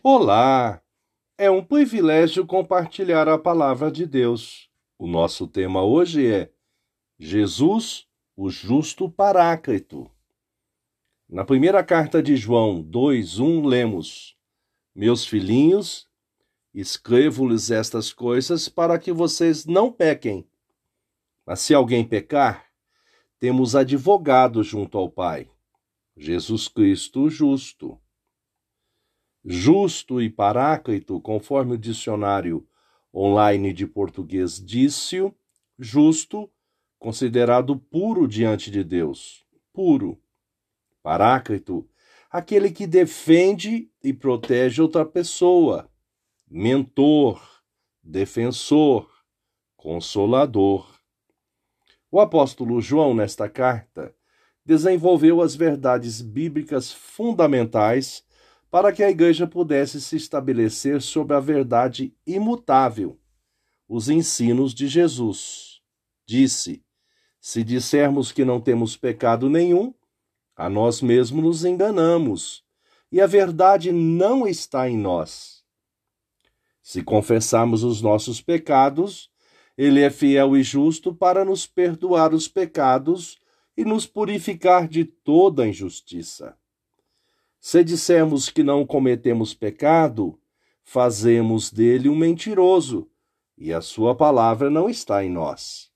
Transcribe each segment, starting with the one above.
Olá! É um privilégio compartilhar a palavra de Deus. O nosso tema hoje é Jesus, o justo paráclito. Na primeira carta de João 2:1 lemos: Meus filhinhos, escrevo-lhes estas coisas para que vocês não pequem. Mas se alguém pecar, temos advogado junto ao Pai, Jesus Cristo justo justo e paráclito, conforme o dicionário online de português disse, justo, considerado puro diante de Deus, puro. Paráclito, aquele que defende e protege outra pessoa, mentor, defensor, consolador. O apóstolo João, nesta carta, desenvolveu as verdades bíblicas fundamentais para que a igreja pudesse se estabelecer sobre a verdade imutável, os ensinos de Jesus. Disse: Se dissermos que não temos pecado nenhum, a nós mesmos nos enganamos, e a verdade não está em nós. Se confessarmos os nossos pecados, ele é fiel e justo para nos perdoar os pecados e nos purificar de toda injustiça. Se dissermos que não cometemos pecado, fazemos dele um mentiroso, e a sua palavra não está em nós.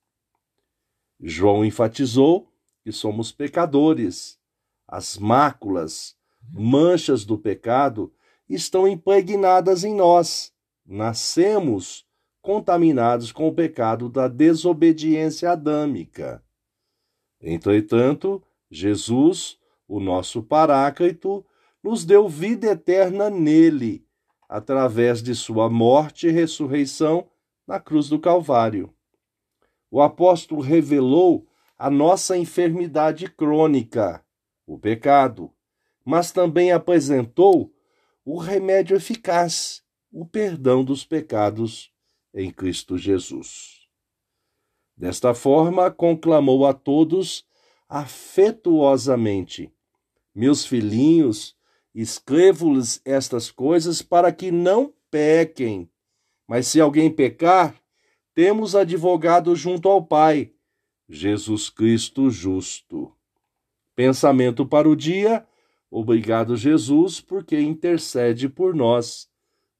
João enfatizou que somos pecadores. As máculas, manchas do pecado estão impregnadas em nós. Nascemos contaminados com o pecado da desobediência adâmica. Entretanto, Jesus, o nosso Paráclito, nos deu vida eterna nele, através de sua morte e ressurreição na cruz do Calvário. O apóstolo revelou a nossa enfermidade crônica, o pecado, mas também apresentou o remédio eficaz, o perdão dos pecados em Cristo Jesus. Desta forma, conclamou a todos afetuosamente: Meus filhinhos, Escrevo-lhes estas coisas para que não pequem. Mas se alguém pecar, temos advogado junto ao Pai, Jesus Cristo justo. Pensamento para o dia. Obrigado, Jesus, porque intercede por nós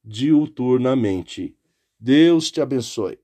diuturnamente. Deus te abençoe.